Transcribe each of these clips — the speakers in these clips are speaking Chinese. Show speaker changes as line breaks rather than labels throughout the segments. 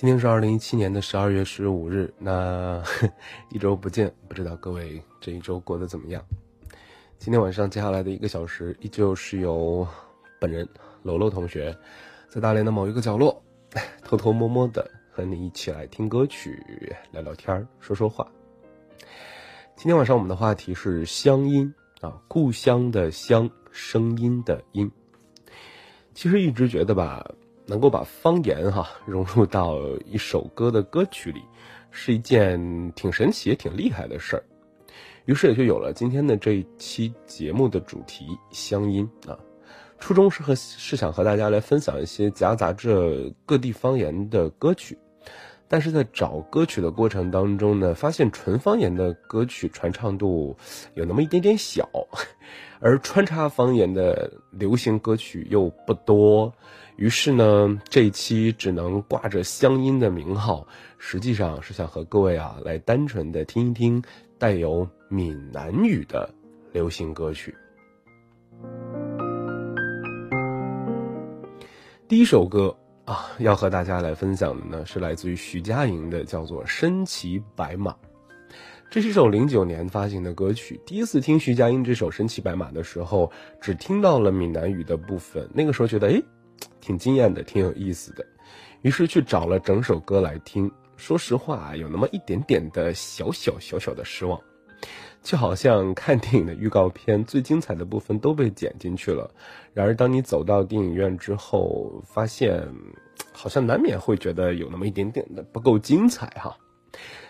今天是二零一七年的十二月十五日，那 一周不见，不知道各位这一周过得怎么样？今天晚上接下来的一个小时，依旧是由本人楼楼同学，在大连的某一个角落，偷偷摸摸的和你一起来听歌曲、聊聊天说说话。今天晚上我们的话题是乡音啊，故乡的乡，声音的音。其实一直觉得吧。能够把方言哈 融入到一首歌的歌曲里，是一件挺神奇也挺厉害的事儿。于是也就有了今天的这一期节目的主题——乡音啊。初衷是和是想和大家来分享一些夹杂着各地方言的歌曲，但是在找歌曲的过程当中呢，发现纯方言的歌曲传唱度有那么一点点小，而穿插方言的流行歌曲又不多。于是呢，这一期只能挂着乡音的名号，实际上是想和各位啊来单纯的听一听带有闽南语的流行歌曲。第一首歌啊，要和大家来分享的呢，是来自于徐佳莹的，叫做《身骑白马》。这是一首零九年发行的歌曲。第一次听徐佳莹这首《身骑白马》的时候，只听到了闽南语的部分，那个时候觉得，哎。挺惊艳的，挺有意思的，于是去找了整首歌来听。说实话，有那么一点点的小小小小的失望，就好像看电影的预告片，最精彩的部分都被剪进去了。然而，当你走到电影院之后，发现好像难免会觉得有那么一点点的不够精彩哈。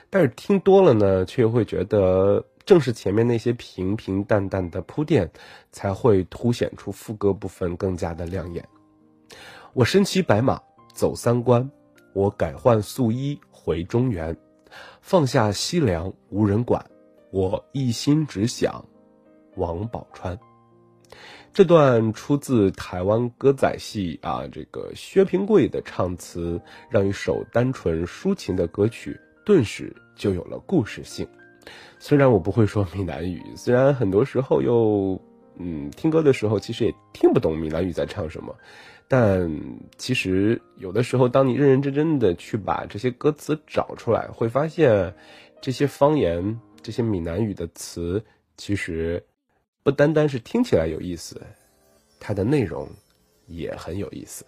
但是听多了呢，却又会觉得，正是前面那些平平淡淡的铺垫，才会凸显出副歌部分更加的亮眼。我身骑白马走三关，我改换素衣回中原，放下西凉无人管，我一心只想王宝钏。这段出自台湾歌仔戏啊，这个薛平贵的唱词，让一首单纯抒情的歌曲顿时就有了故事性。虽然我不会说闽南语，虽然很多时候又嗯听歌的时候其实也听不懂闽南语在唱什么。但其实有的时候，当你认认真真的去把这些歌词找出来，会发现，这些方言、这些闽南语的词，其实不单单是听起来有意思，它的内容也很有意思。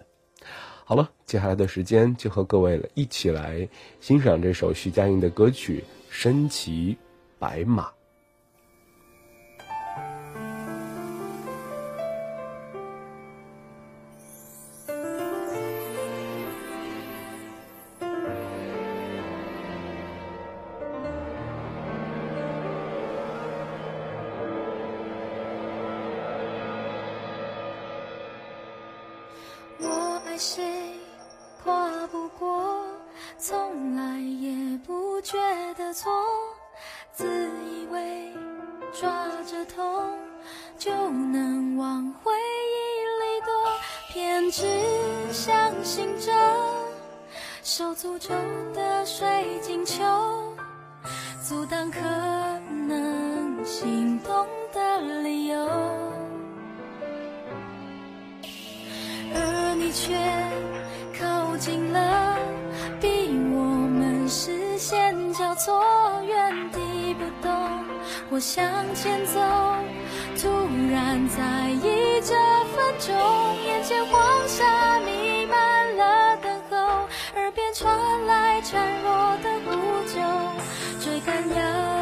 好了，接下来的时间就和各位一起来欣赏这首徐佳莹的歌曲《身骑白马》。
所原地不动，我向前走，突然在意这分钟，眼前黄沙弥漫了等候，耳边传来孱弱的呼救，追赶要。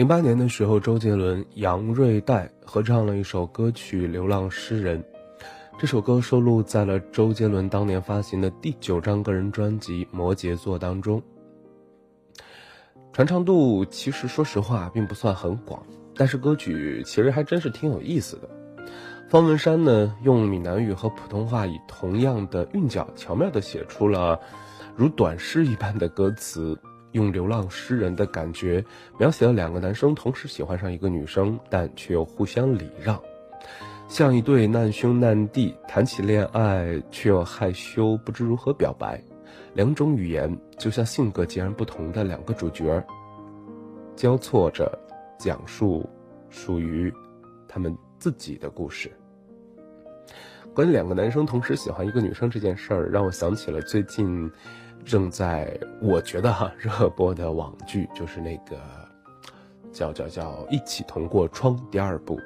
零八年的时候，周杰伦、杨瑞代合唱了一首歌曲《流浪诗人》。这首歌收录在了周杰伦当年发行的第九张个人专辑《摩羯座》当中。传唱度其实说实话并不算很广，但是歌曲其实还真是挺有意思的。方文山呢，用闽南语和普通话以同样的韵脚，巧妙地写出了如短诗一般的歌词。用流浪诗人的感觉描写了两个男生同时喜欢上一个女生，但却又互相礼让，像一对难兄难弟谈起恋爱却又害羞不知如何表白，两种语言就像性格截然不同的两个主角，交错着讲述属于他们自己的故事。关于两个男生同时喜欢一个女生这件事儿，让我想起了最近。正在我觉得哈热播的网剧就是那个叫叫叫《一起同过窗》第二部，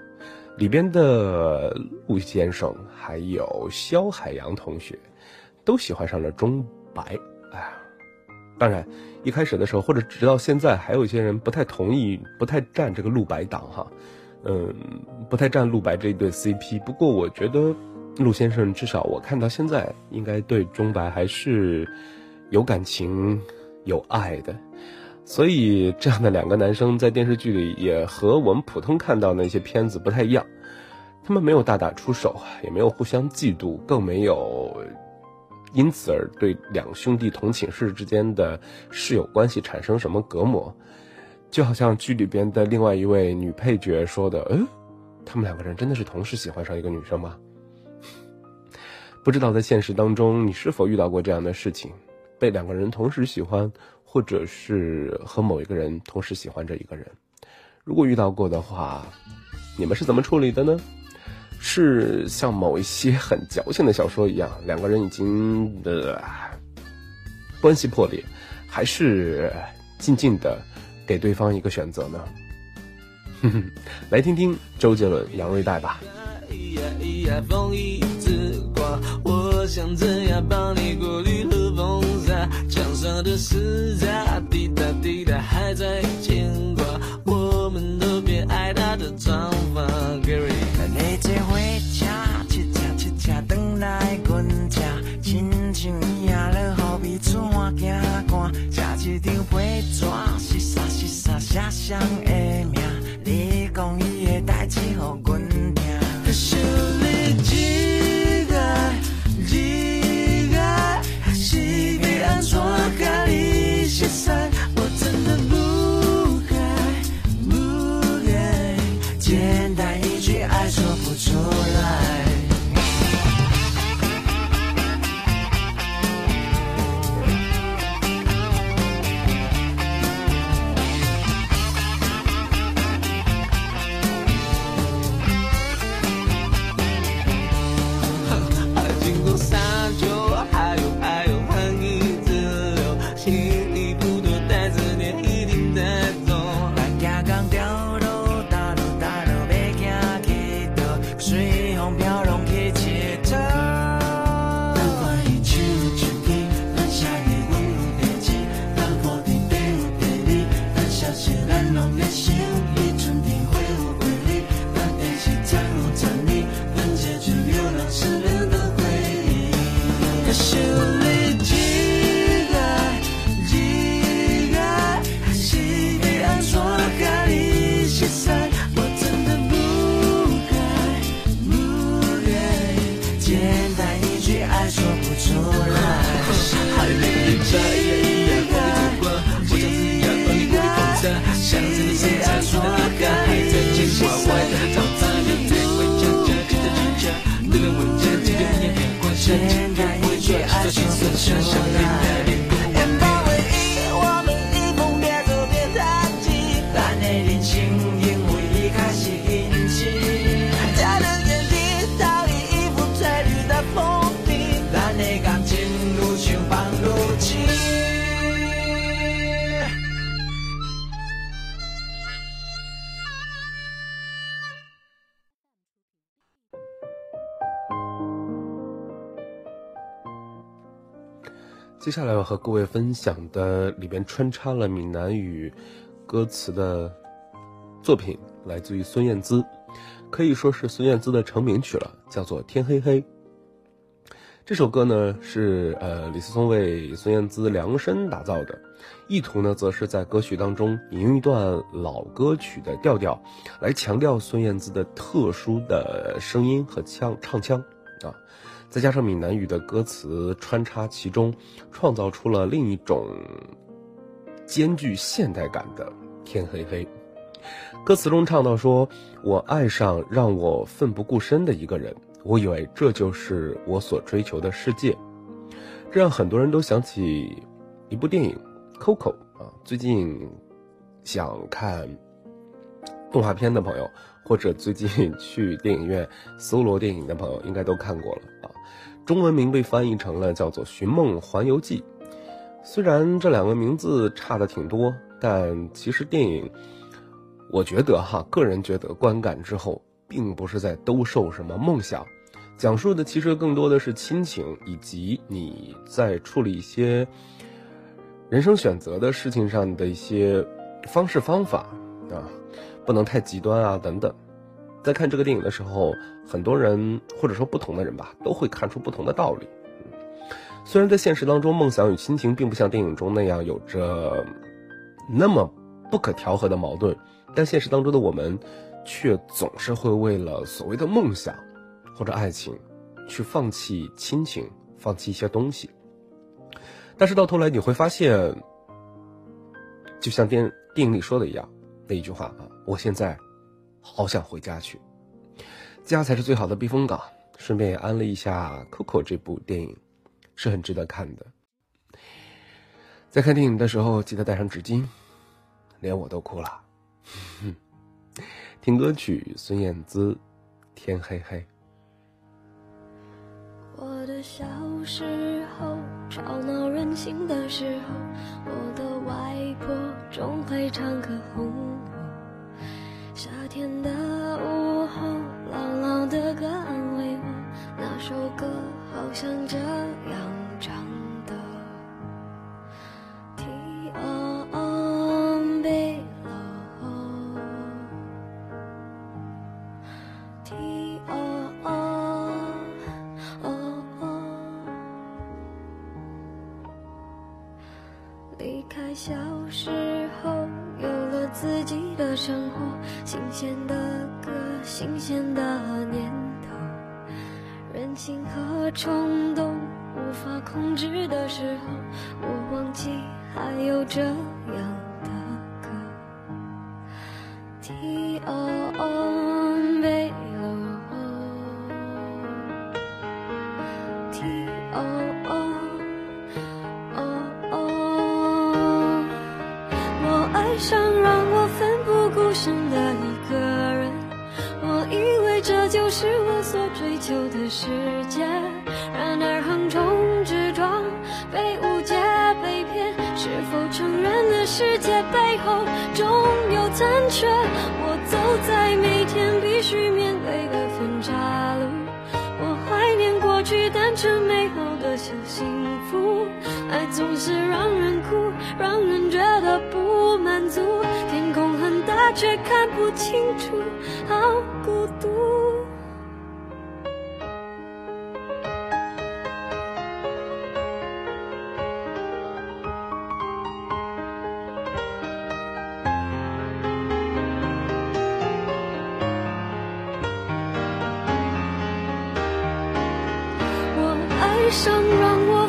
里边的陆先生还有肖海洋同学都喜欢上了钟白。哎呀，当然一开始的时候或者直到现在，还有一些人不太同意、不太站这个陆白党哈，嗯，不太站陆白这一对 CP。不过我觉得陆先生至少我看到现在应该对钟白还是。有感情、有爱的，所以这样的两个男生在电视剧里也和我们普通看到那些片子不太一样。他们没有大打出手，也没有互相嫉妒，更没有因此而对两兄弟同寝室之间的室友关系产生什么隔膜。就好像剧里边的另外一位女配角说的：“嗯，他们两个人真的是同时喜欢上一个女生吗？”不知道在现实当中，你是否遇到过这样的事情？被两个人同时喜欢，或者是和某一个人同时喜欢着一个人，如果遇到过的话，你们是怎么处理的呢？是像某一些很矫情的小说一样，两个人已经的关系破裂，还是静静的给对方一个选择呢？哼 哼来听听周杰伦、杨瑞代吧。
我想怎样帮你过滤？墙上的诗札滴答滴答还在牵挂，我们都别爱他的长发。Gary，
你这回家，七车七车等来阮家，亲像赢了好比出门行官，吃一张白纸，是啥？是啥？写上的名，你讲伊的代志，互接
接下来要和各位分享的里边穿插了闽南语歌词的作品来自于孙燕姿，可以说是孙燕姿的成名曲了，叫做《天黑黑》。这首歌呢是呃李思聪为孙燕姿量身打造的，意图呢则是在歌曲当中引用一段老歌曲的调调，来强调孙燕姿的特殊的声音和腔唱腔啊，再加上闽南语的歌词穿插其中，创造出了另一种兼具现代感的天黑黑。歌词中唱到说：“我爱上让我奋不顾身的一个人。”我以为这就是我所追求的世界，这让很多人都想起一部电影《Coco》啊。最近想看动画片的朋友，或者最近去电影院搜罗电影的朋友，应该都看过了。中文名被翻译成了叫做《寻梦环游记》。虽然这两个名字差的挺多，但其实电影，我觉得哈，个人觉得观感之后，并不是在兜售什么梦想。讲述的其实更多的是亲情，以及你在处理一些人生选择的事情上的一些方式方法啊，不能太极端啊等等。在看这个电影的时候，很多人或者说不同的人吧，都会看出不同的道理。虽然在现实当中，梦想与亲情并不像电影中那样有着那么不可调和的矛盾，但现实当中的我们却总是会为了所谓的梦想。或者爱情，去放弃亲情，放弃一些东西。但是到头来你会发现，就像电电影里说的一样，那一句话啊，我现在好想回家去，家才是最好的避风港。顺便也安了一下《Coco》这部电影，是很值得看的。在看电影的时候记得带上纸巾，连我都哭了。听歌曲，孙燕姿，《天黑黑》。
我的小时候，吵闹任性的时候，我的外婆总会唱歌哄我。夏天的午，老老的歌安慰我，那首歌好像这样余生让我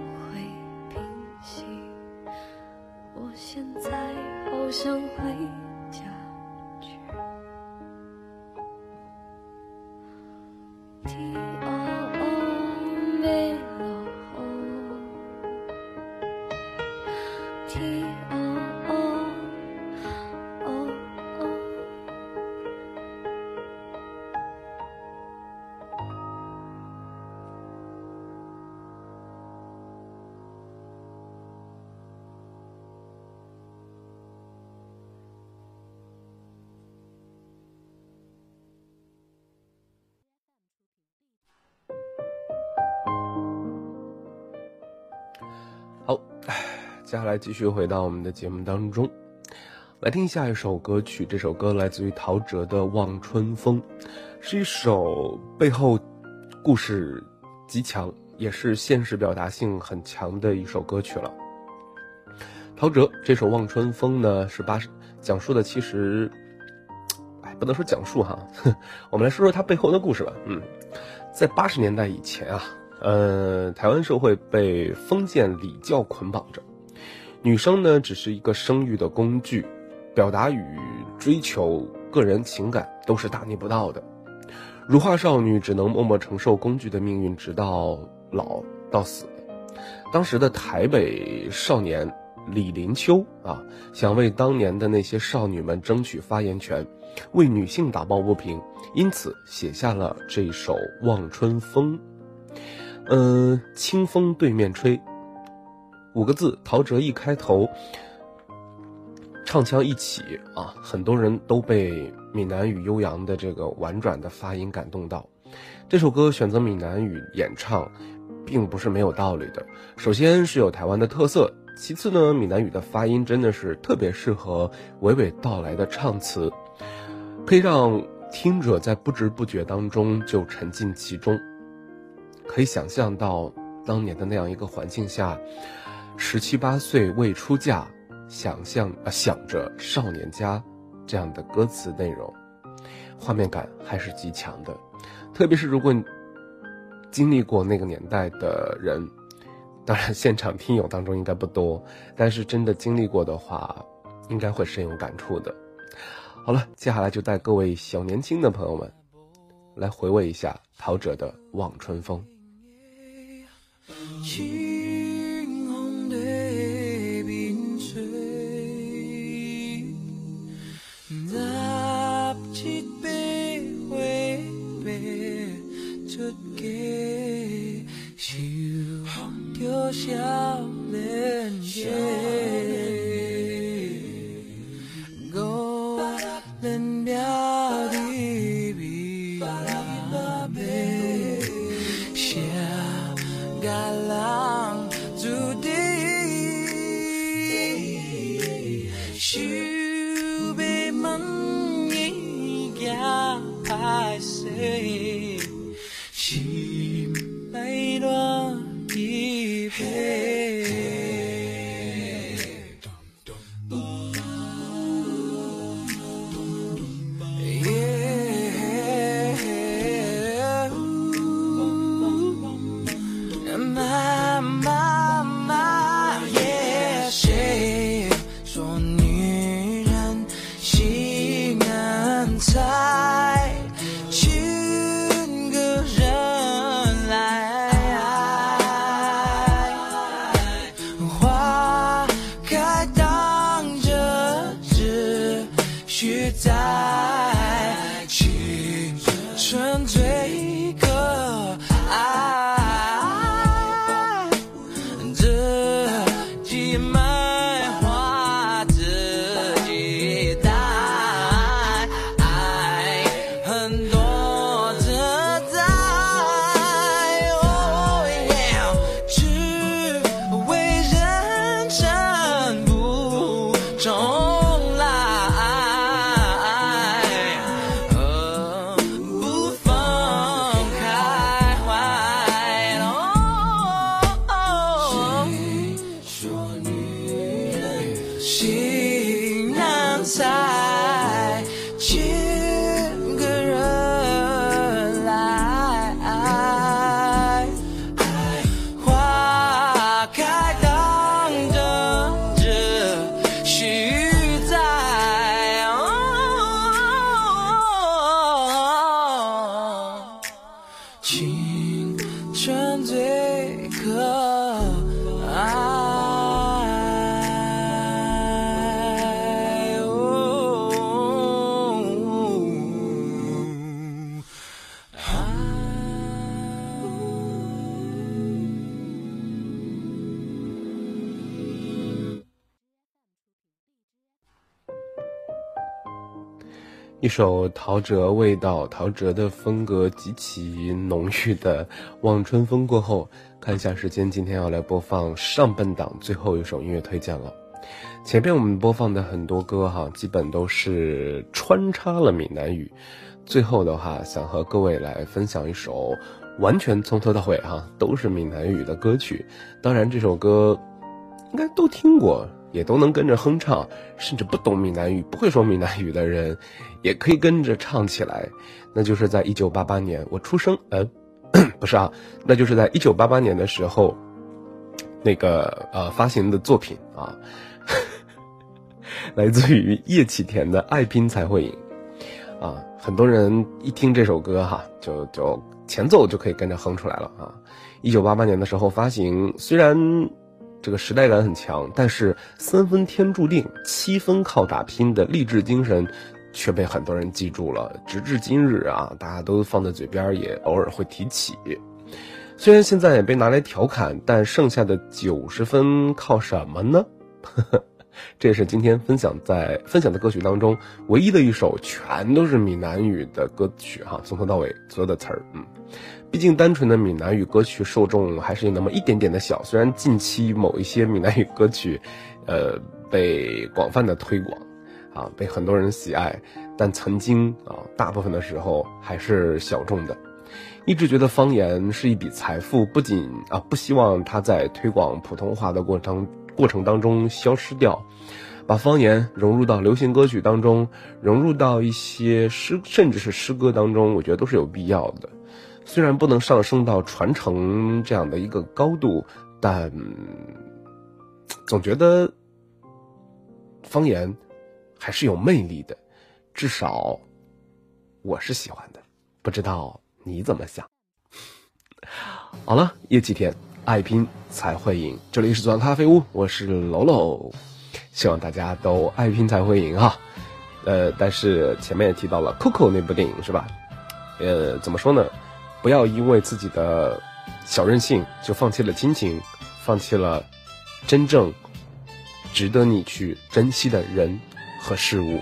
现在好想回
接下来继续回到我们的节目当中，来听下一首歌曲。这首歌来自于陶喆的《望春风》，是一首背后故事极强，也是现实表达性很强的一首歌曲了。陶喆这首《望春风》呢，是八十讲述的其实，哎，不能说讲述哈，我们来说说它背后的故事吧。嗯，在八十年代以前啊，呃，台湾社会被封建礼教捆绑着，女生呢只是一个生育的工具，表达与追求个人情感都是大逆不道的。如花少女只能默默承受工具的命运，直到老到死。当时的台北少年李林秋啊，想为当年的那些少女们争取发言权，为女性打抱不平，因此写下了这首《望春风》。嗯、清风对面吹，五个字，陶喆一开头，唱腔一起啊，很多人都被闽南语悠扬的这个婉转的发音感动到。这首歌选择闽南语演唱，并不是没有道理的。首先是有台湾的特色，其次呢，闽南语的发音真的是特别适合娓娓道来的唱词，可以让听者在不知不觉当中就沉浸其中。可以想象到当年的那样一个环境下，十七八岁未出嫁，想象啊想着少年家这样的歌词内容，画面感还是极强的。特别是如果你经历过那个年代的人，当然现场听友当中应该不多，但是真的经历过的话，应该会深有感触的。好了，接下来就带各位小年轻的朋友们来回味一下陶喆的《望春风》。
清风对面吹，十七八岁爬出家，受着少年。
首陶喆味道、陶喆的风格极其浓郁的《望春风》过后，看一下时间，今天要来播放上半档最后一首音乐推荐了。前边我们播放的很多歌哈，基本都是穿插了闽南语。最后的话，想和各位来分享一首完全从头到尾哈都是闽南语的歌曲。当然，这首歌应该都听过，也都能跟着哼唱。甚至不懂闽南语、不会说闽南语的人，也可以跟着唱起来。那就是在一九八八年我出生，呃，不是啊，那就是在一九八八年的时候，那个呃发行的作品啊。来自于叶启田的《爱拼才会赢》，啊，很多人一听这首歌哈，就就前奏就可以跟着哼出来了啊。一九八八年的时候发行，虽然这个时代感很强，但是三分天注定，七分靠打拼的励志精神，却被很多人记住了。直至今日啊，大家都放在嘴边，也偶尔会提起。虽然现在也被拿来调侃，但剩下的九十分靠什么呢？这也是今天分享在分享的歌曲当中唯一的一首全都是闽南语的歌曲哈，从头到尾所有的词儿，嗯，毕竟单纯的闽南语歌曲受众还是有那么一点点的小。虽然近期某一些闽南语歌曲，呃，被广泛的推广，啊，被很多人喜爱，但曾经啊，大部分的时候还是小众的。一直觉得方言是一笔财富，不仅啊，不希望它在推广普通话的过程。过程当中消失掉，把方言融入到流行歌曲当中，融入到一些诗，甚至是诗歌当中，我觉得都是有必要的。虽然不能上升到传承这样的一个高度，但总觉得方言还是有魅力的，至少我是喜欢的。不知道你怎么想？好了，叶启田。爱拼才会赢，这里是左岸咖啡屋，我是楼楼，希望大家都爱拼才会赢哈。呃，但是前面也提到了 Coco 那部电影是吧？呃，怎么说呢？不要因为自己的小任性就放弃了亲情，放弃了真正值得你去珍惜的人和事物。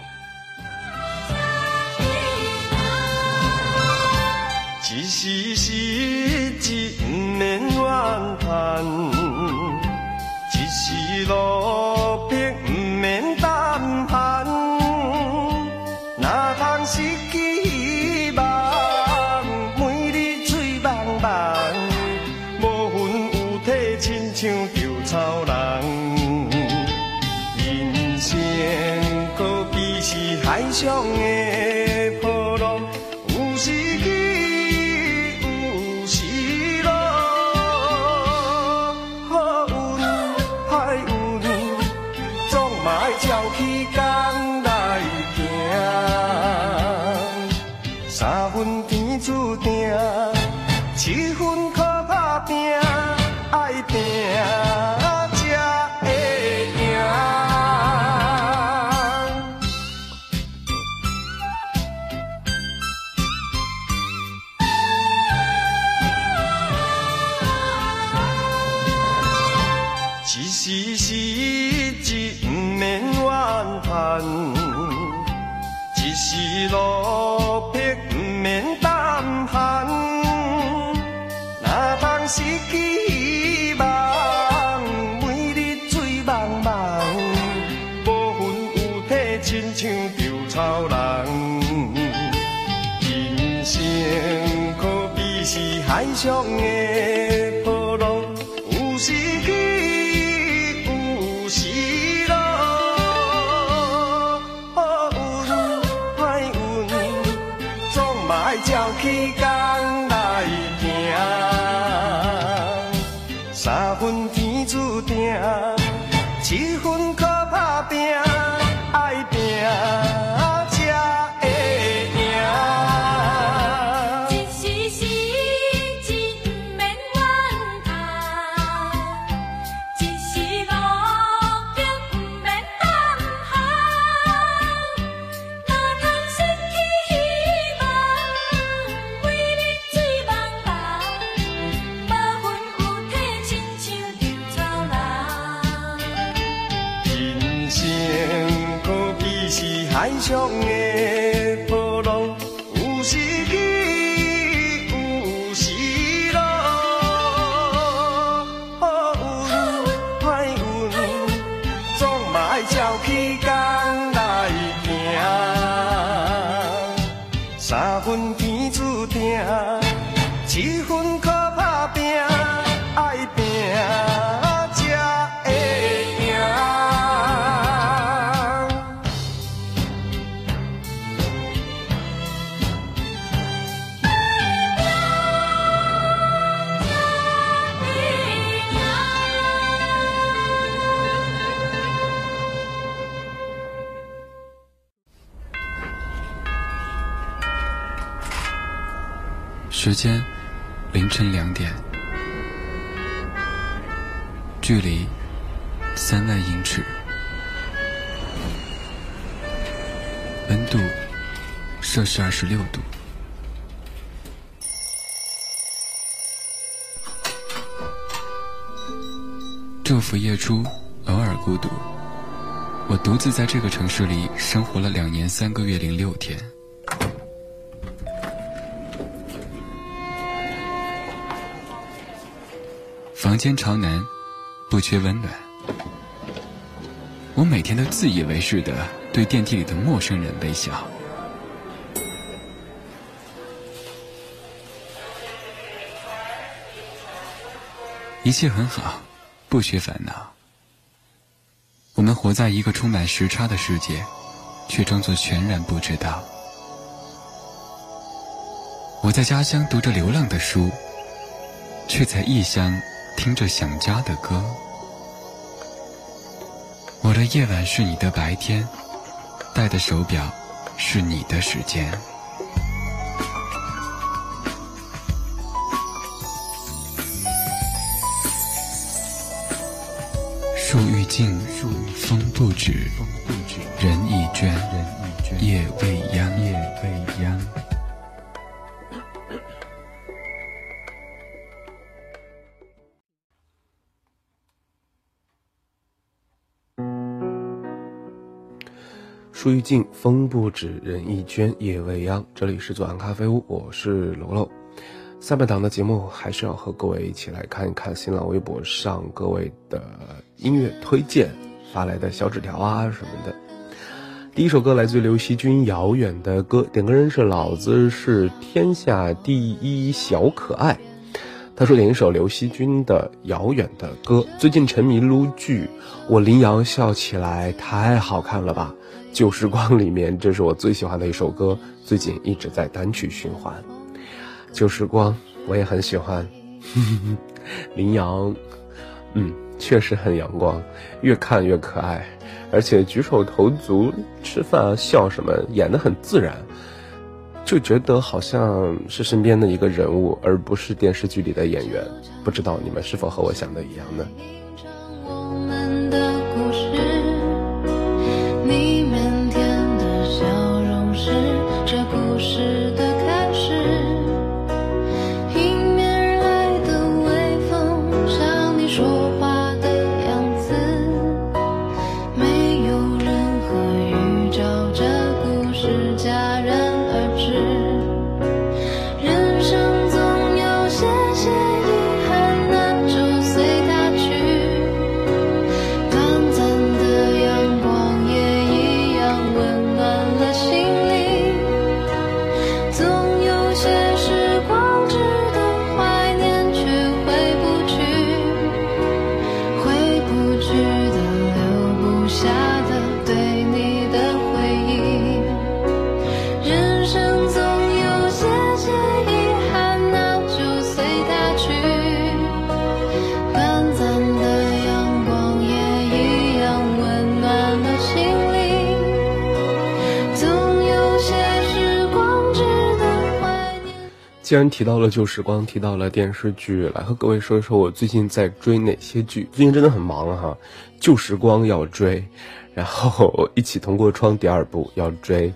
伏夜出，偶尔孤独。我独自在这个城市里生活了两年三个月零六天。房间朝南，不缺温暖。我每天都自以为是的对电梯里的陌生人微笑。一切很好，不缺烦恼。我们活在一个充满时差的世界，却装作全然不知道。我在家乡读着流浪的书，却在异乡听着想家的歌。我的夜晚是你的白天，戴的手表是你的时间。树欲静，风不止，人已倦，夜未央，夜未央。
树欲静，风不止，人亦倦，夜未央。这里是左岸咖啡屋，我是楼楼。下半档的节目还是要和各位一起来看一看新浪微博上各位的音乐推荐发来的小纸条啊什么的。第一首歌来自于刘惜君，《遥远的歌》，点歌人是老子，是天下第一小可爱。他说点一首刘惜君的《遥远的歌》，最近沉迷撸剧，我林瑶笑起来太好看了吧！旧时光里面，这是我最喜欢的一首歌，最近一直在单曲循环。旧时光我也很喜欢，林阳，嗯，确实很阳光，越看越可爱，而且举手投足、吃饭啊、笑什么演得很自然，就觉得好像是身边的一个人物，而不是电视剧里的演员。不知道你们是否和我想的一样呢？既然提到了旧时光，提到了电视剧，来和各位说一说我最近在追哪些剧。最近真的很忙哈，旧时光要追，然后 一起同过窗第二部要追，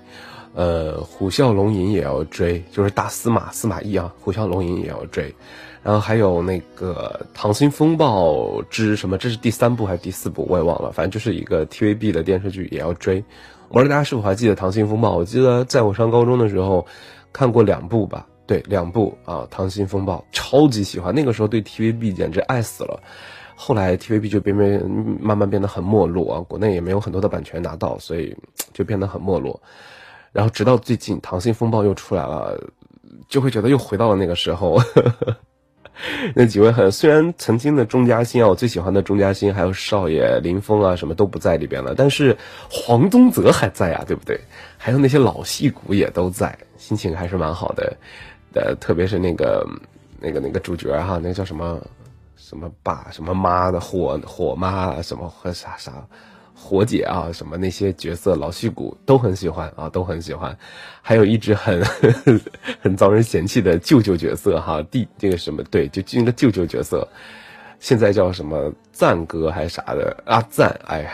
呃，虎啸龙吟也要追，就是大司马司马懿啊，虎啸龙吟也要追，然后还有那个《溏心风暴之什么》，这是第三部还是第四部，我也忘了，反正就是一个 TVB 的电视剧也要追。我不知道大家是否还记得《溏心风暴》？我记得在我上高中的时候看过两部吧。对，两部啊，《溏心风暴》超级喜欢，那个时候对 TVB 简直爱死了。后来 TVB 就变变慢慢变得很没落啊，国内也没有很多的版权拿到，所以就变得很没落。然后直到最近《溏心风暴》又出来了，就会觉得又回到了那个时候。那几位很虽然曾经的钟嘉欣啊，我最喜欢的钟嘉欣，还有少爷林峰啊，什么都不在里边了，但是黄宗泽还在啊，对不对？还有那些老戏骨也都在，心情还是蛮好的。呃，特别是那个那个那个主角哈，那个叫什么什么爸什么妈的火火妈什么和啥啥。火姐啊，什么那些角色老戏骨都很喜欢啊，都很喜欢。还有一直很很遭人嫌弃的舅舅角色哈，弟这个什么对，就那个舅舅角色，现在叫什么赞哥还是啥的阿赞，哎，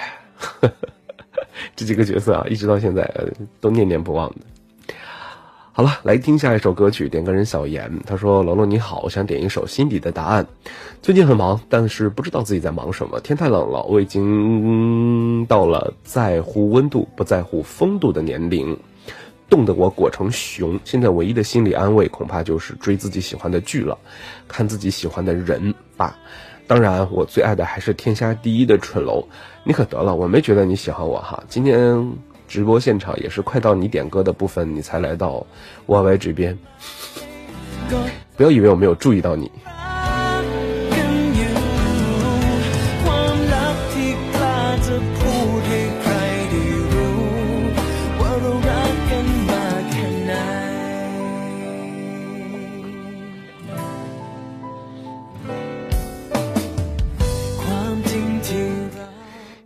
这几个角色啊，一直到现在都念念不忘的。好了，来听下一首歌曲，点歌人小严，他说：“龙龙你好，我想点一首《心底的答案》。最近很忙，但是不知道自己在忙什么。天太冷了，我已经到了在乎温度不在乎风度的年龄，冻得我裹成熊。现在唯一的心理安慰，恐怕就是追自己喜欢的剧了，看自己喜欢的人吧。当然，我最爱的还是天下第一的蠢楼。你可得了，我没觉得你喜欢我哈。今天。”直播现场也是快到你点歌的部分，你才来到 YY 这边。不要以为我没有注意到你。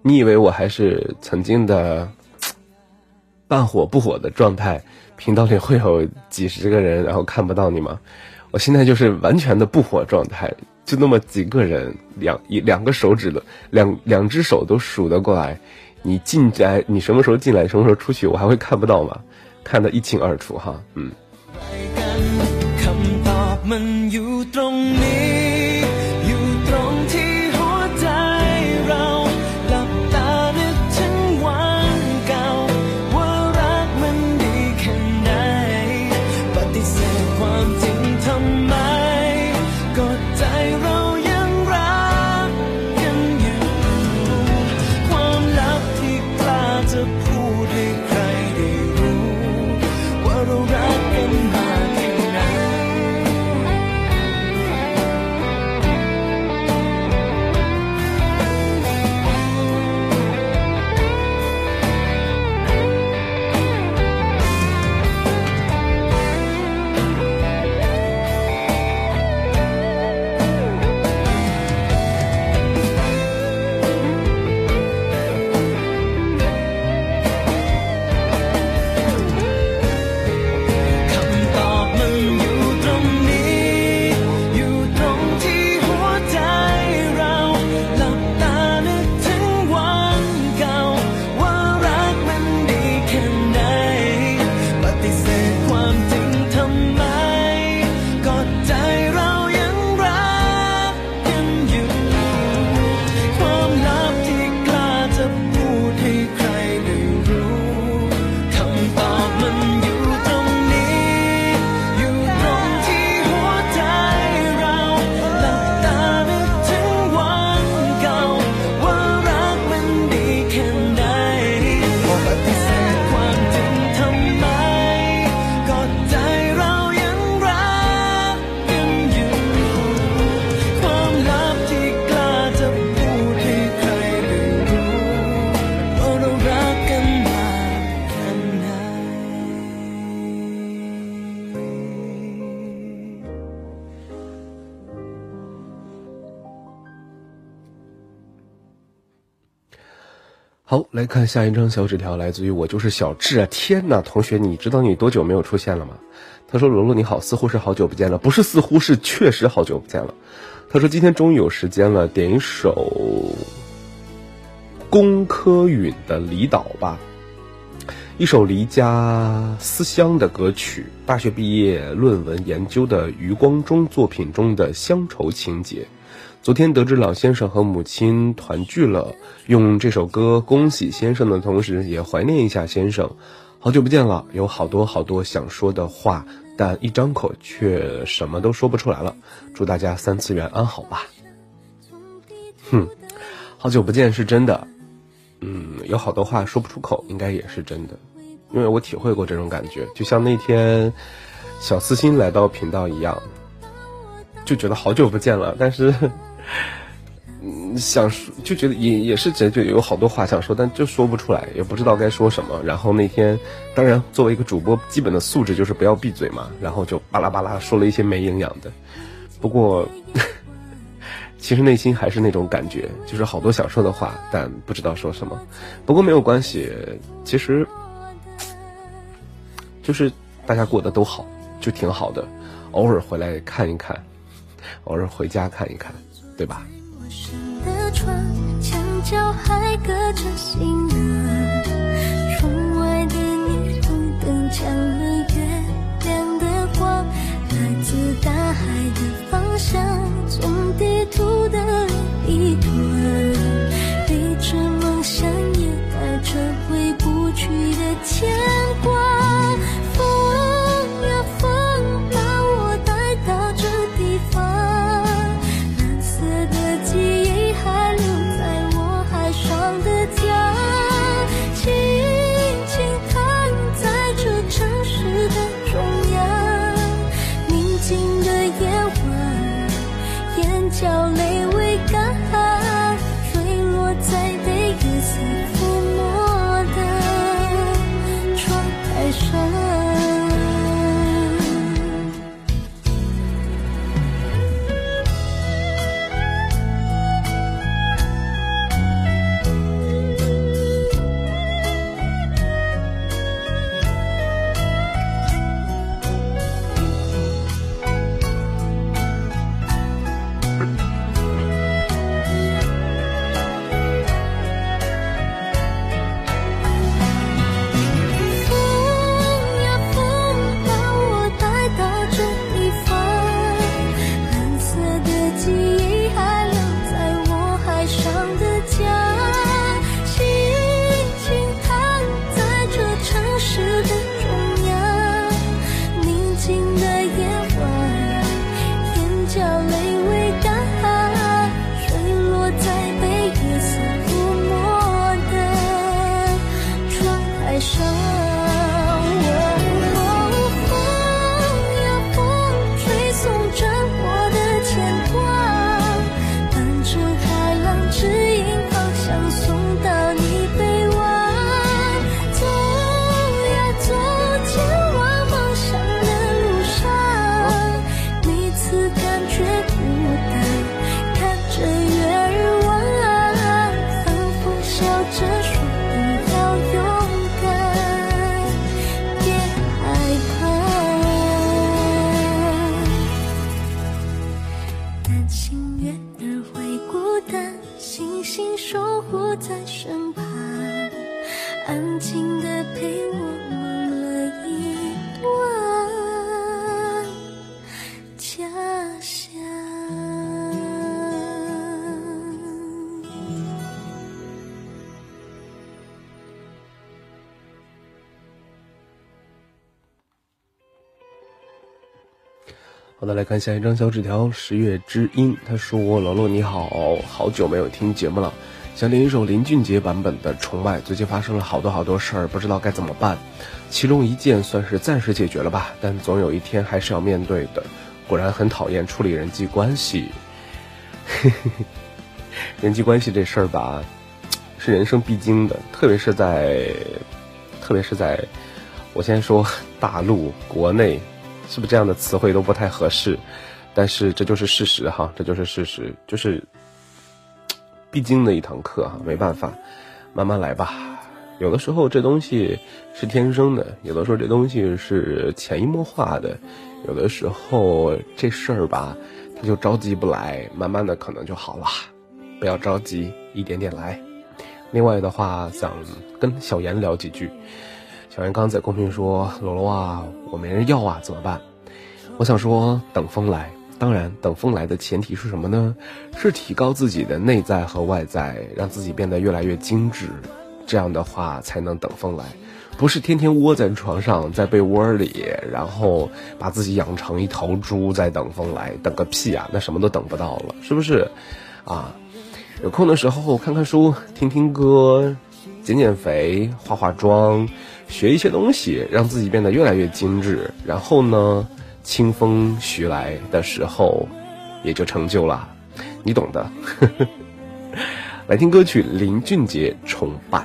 你以为我还是曾经的？半火不火的状态，频道里会有几十个人，然后看不到你吗？我现在就是完全的不火状态，就那么几个人，两一两个手指的两两只手都数得过来。你进来，你什么时候进来，什么时候出去，我还会看不到吗？看得一清二楚哈，嗯。好，来看下一张小纸条，来自于我就是小智啊！天哪，同学，你知道你多久没有出现了吗？他说：“罗罗你好，似乎是好久不见了，不是似乎是确实好久不见了。”他说：“今天终于有时间了，点一首龚柯允的《离岛》吧，一首离家思乡的歌曲，大学毕业论文研究的余光中作品中的乡愁情节。”昨天得知老先生和母亲团聚了，用这首歌恭喜先生的同时，也怀念一下先生。好久不见了，有好多好多想说的话，但一张口却什么都说不出来了。祝大家三次元安好吧。哼，好久不见是真的，嗯，有好多话说不出口，应该也是真的，因为我体会过这种感觉，就像那天小私心来到频道一样，就觉得好久不见了，但是。嗯，想说就觉得也也是觉得有好多话想说，但就说不出来，也不知道该说什么。然后那天，当然作为一个主播，基本的素质就是不要闭嘴嘛。然后就巴拉巴拉说了一些没营养的。不过，其实内心还是那种感觉，就是好多想说的话，但不知道说什么。不过没有关系，其实就是大家过得都好，就挺好的。偶尔回来看一看，偶尔回家看一看，对吧？
陌生的床，墙角还隔着行囊。窗外的霓虹灯抢了月亮的光，来自大海的方向，从地图的看
下一张小纸条。十月之音，他说：“老罗你好，好久没有听节目了，想点一首林俊杰版本的《宠爱》。最近发生了好多好多事儿，不知道该怎么办。其中一件算是暂时解决了吧，但总有一天还是要面对的。果然很讨厌处理人际关系。人际关系这事儿吧，是人生必经的，特别是在，特别是在，我先说大陆国内。”是不是这样的词汇都不太合适？但是这就是事实哈，这就是事实，就是必经的一堂课哈，没办法，慢慢来吧。有的时候这东西是天生的，有的时候这东西是潜移默化的，有的时候这事儿吧，他就着急不来，慢慢的可能就好了。不要着急，一点点来。另外的话，想跟小严聊几句。小袁刚在公屏说：“罗罗啊，我没人要啊，怎么办？”我想说，等风来。当然，等风来的前提是什么呢？是提高自己的内在和外在，让自己变得越来越精致。这样的话，才能等风来。不是天天窝在床上，在被窝里，然后把自己养成一头猪，在等风来，等个屁啊！那什么都等不到了，是不是？啊，有空的时候看看书、听听歌、减减肥、化化妆、学一些东西，让自己变得越来越精致。然后呢，清风徐来的时候，也就成就了，你懂的。来听歌曲林俊杰《崇拜》。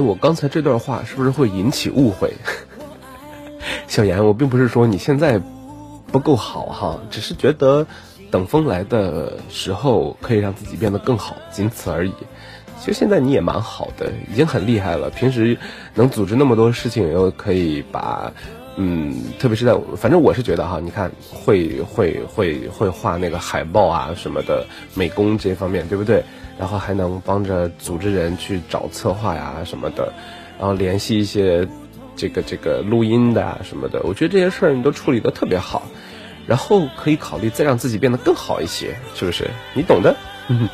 我
刚才这段话是不是会引起误会？小严，我并不是说你现在不够好哈，只是觉得等风来的时候可以让自己变得更好，仅此而已。其实现在你也蛮好的，已经很厉害了。平时能组织那么多事情，又可以把，嗯，特别是在，反正我是觉得哈，你看会会会会画那个海报啊什么的，美工这方面，对不对？然后还能帮着组织人去找策划呀什么的，然后联系一些这个这个录音的啊什么的，我觉得这些事儿你都处理的特别好，然后可以考虑再让自己变得更好一些，是不是？你懂的。
你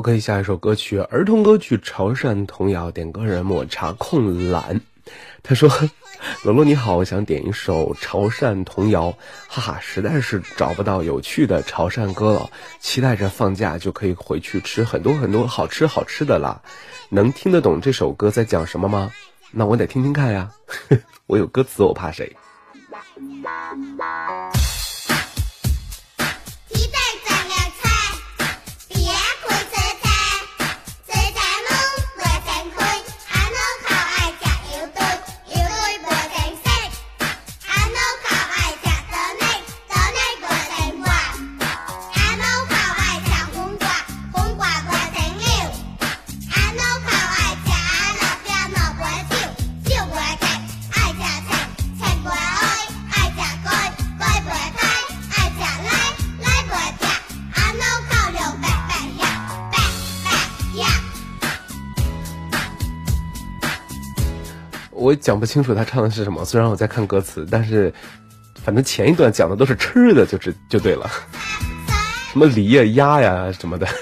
OK，下一首歌曲，儿童歌曲潮汕童谣，点歌人抹茶控蓝。他说：“ 罗罗你好，我想点一首潮汕童谣，哈哈，实在是找不到有趣的潮汕歌了，期待着放假就可以回去吃很多很多好吃好吃的啦。能听得懂这首歌在讲什么吗？那我得听听看呀，我有歌词，我怕谁？我讲不清楚他唱的是什么，虽然我在看歌词，但是反正前一段讲的都是吃的，就是就对了，什么梨呀、鸭呀什么的。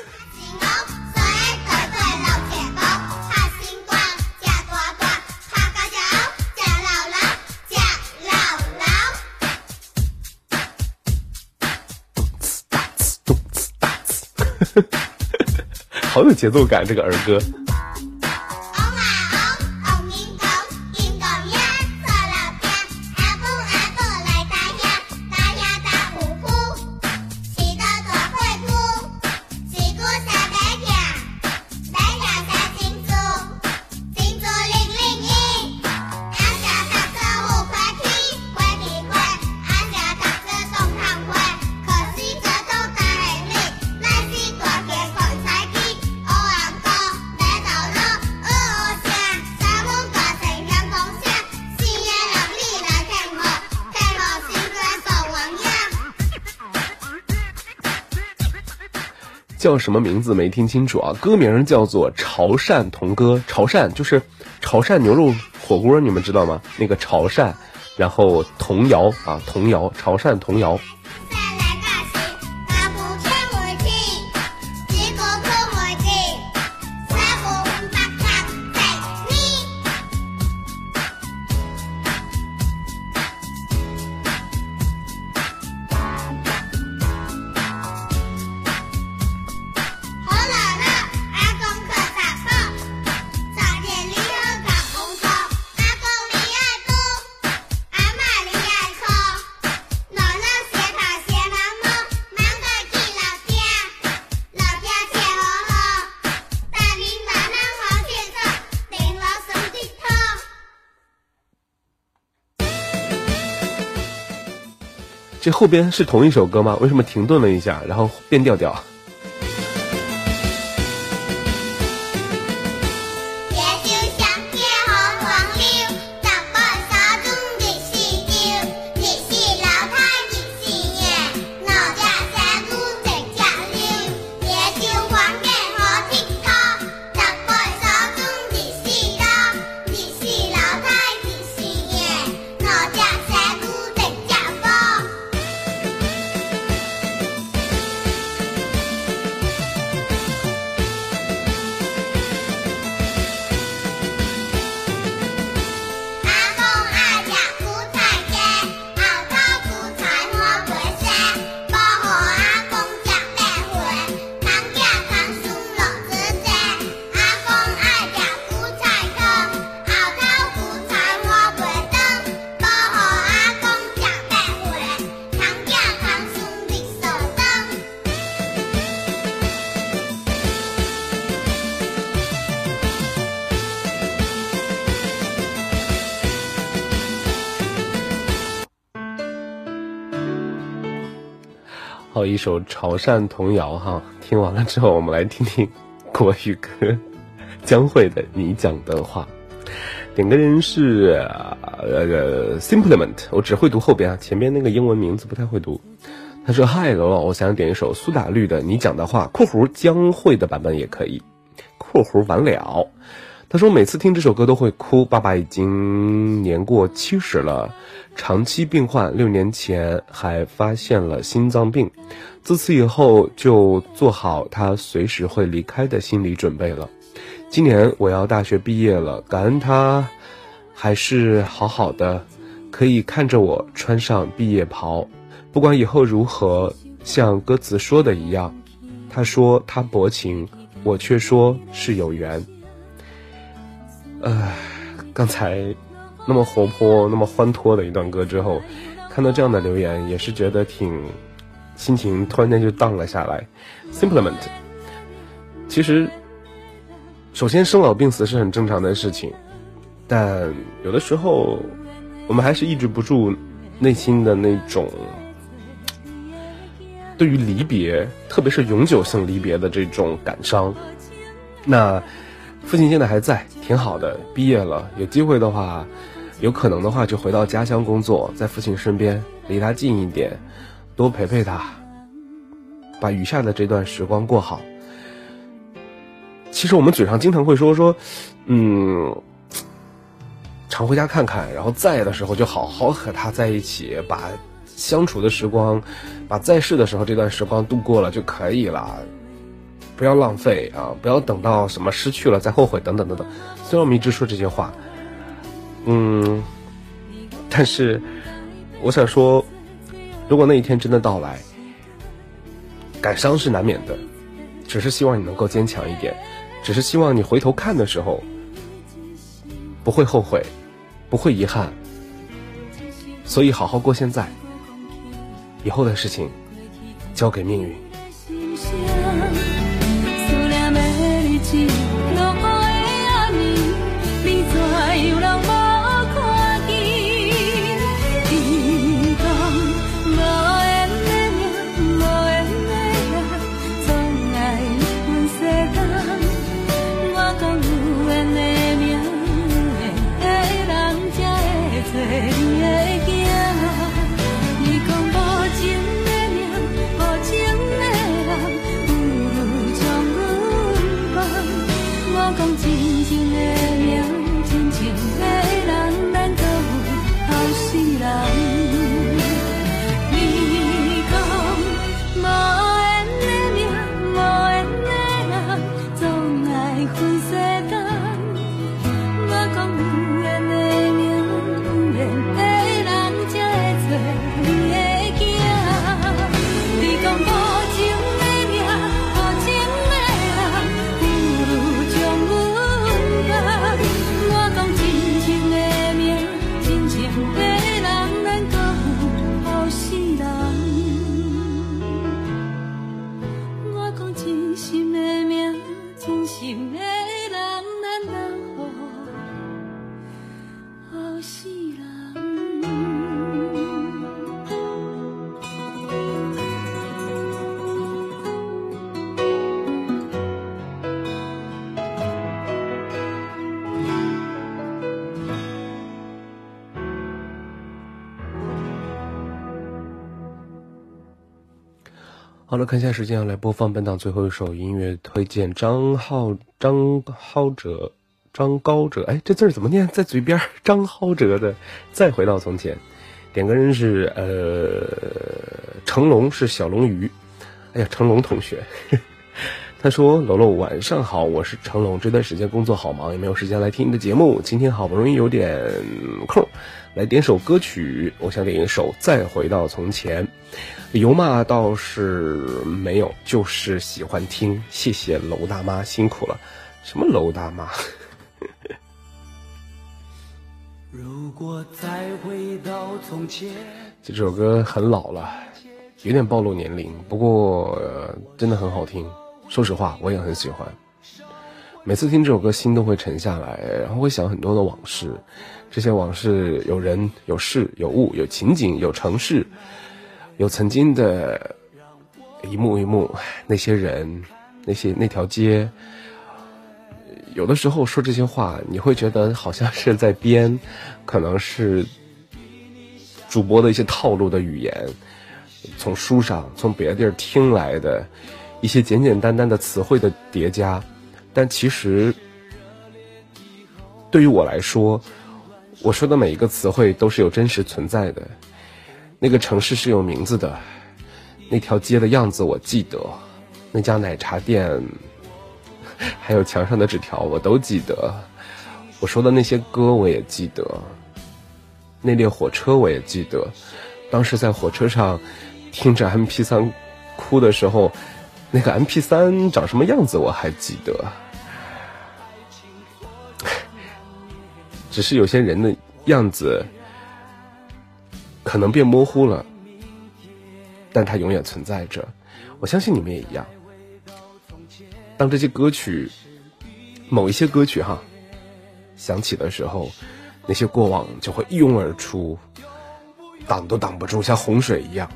好有节奏感，这个儿歌。叫什么名字没听清楚啊？歌名叫做《潮汕童歌》，潮汕就是潮汕牛肉火锅，你们知道吗？那个潮汕，然后童谣啊，童谣，潮汕童谣。后边是同一首歌吗？为什么停顿了一下，然后变调调？首潮汕童谣哈，听完了之后，我们来听听国语歌，江蕙的《你讲的话》。点歌人是呃 Simplement，我只会读后边啊，前边那个英文名字不太会读。他说：“嗨，罗罗，我想点一首苏打绿的《你讲的话》（括弧江蕙的版本也可以），括弧完了。”他说：“每次听这首歌都会哭，爸爸已经年过七十了，长期病患，六年前还发现了心脏病，自此以后就做好他随时会离开的心理准备了。今年我要大学毕业了，感恩他还是好好的，可以看着我穿上毕业袍，不管以后如何，像歌词说的一样，他说他薄情，我却说是有缘。呃，刚才那么活泼、那么欢脱的一段歌之后，看到这样的留言，也是觉得挺心情突然间就荡了下来。Simplement，其实首先生老病死是很正常的事情，但有的时候我们还是抑制不住内心的那种对于离别，特别是永久性离别的这种感伤。那父亲现在还在，挺好的，毕业了，有机会的话，有可能的话就回到家乡工作，在父亲身边，离他近一点，多陪陪他，把余下的这段时光过好。其实我们嘴上经常会说说，嗯，常回家看看，然后在的时候就好好和他在一起，把相处的时光，把在世的时候这段时光度过了就可以了。不要浪费啊！不要等到什么失去了再后悔，等等等等。虽然我们一直说这些话，嗯，但是我想说，如果那一天真的到来，感伤是难免的，只是希望你能够坚强一点，只是希望你回头看的时候不会后悔，不会遗憾。所以好好过现在，以后的事情交给命运。
真情的名，真情的人，咱做头世人。
了，看一下时间，来播放本档最后一首音乐推荐，张浩张浩哲张高哲，哎，这字儿怎么念？在嘴边，张浩哲的《再回到从前》，点歌人是呃成龙，是小龙鱼。哎呀，成龙同学，他说：“楼楼晚上好，我是成龙。这段时间工作好忙，也没有时间来听你的节目。今天好不容易有点空，来点首歌曲。我想点一首《再回到从前》，理由嘛倒是没有，就是喜欢听。谢谢楼大妈辛苦了。什么楼大妈？
如果再回到从前，
这首歌很老了，有点暴露年龄，不过、呃真的很好听。说实话，我也很喜欢。每次听这首歌，心都会沉下来，然后会想很多的往事。这些往事有人、有事、有物、有情景、有城市，有曾经的一幕一幕，那些人、那些那条街。有的时候说这些话，你会觉得好像是在编，可能是主播的一些套路的语言，从书上、从别的地儿听来的一些简简单单的词汇的叠加，但其实对于我来说，我说的每一个词汇都是有真实存在的。那个城市是有名字的，那条街的样子我记得，那家奶茶店，还有墙上的纸条我都记得。我说的那些歌我也记得，那列火车我也记得。当时在火车上听着 MP 3哭的时候，那个 MP 3长什么样子我还记得。只是有些人的样子可能变模糊了，但它永远存在着。我相信你们也一样。当这些歌曲，某一些歌曲哈响起的时候，那些过往就会一涌而出，挡都挡不住，像洪水一样。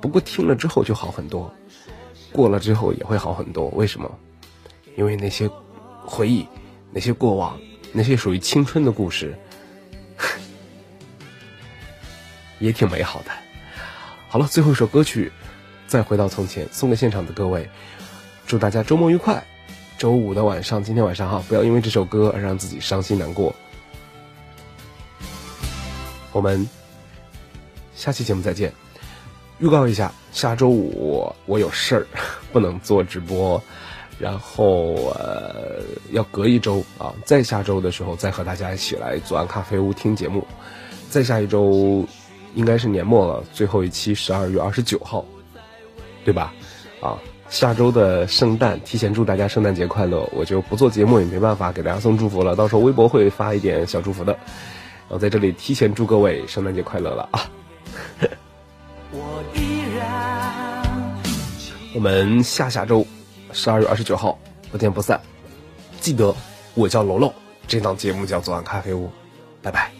不过听了之后就好很多，过了之后也会好很多。为什么？因为那些回忆，那些过往，那些属于青春的故事，也挺美好的。好了，最后一首歌曲，再回到从前，送给现场的各位，祝大家周末愉快。周五的晚上，今天晚上哈，不要因为这首歌而让自己伤心难过。我们下期节目再见。预告一下，下周五我有事儿，不能做直播，然后呃要隔一周啊，再下周的时候再和大家一起来左岸咖啡屋听节目，再下一周应该是年末了，最后一期十二月二十九号，对吧？啊，下周的圣诞，提前祝大家圣诞节快乐！我就不做节目也没办法给大家送祝福了，到时候微博会发一点小祝福的，然后在这里提前祝各位圣诞节快乐了啊！
我依然
我们下下周十二月二十九号不见不散。记得我叫楼楼，这档节目叫昨晚咖啡屋，拜拜。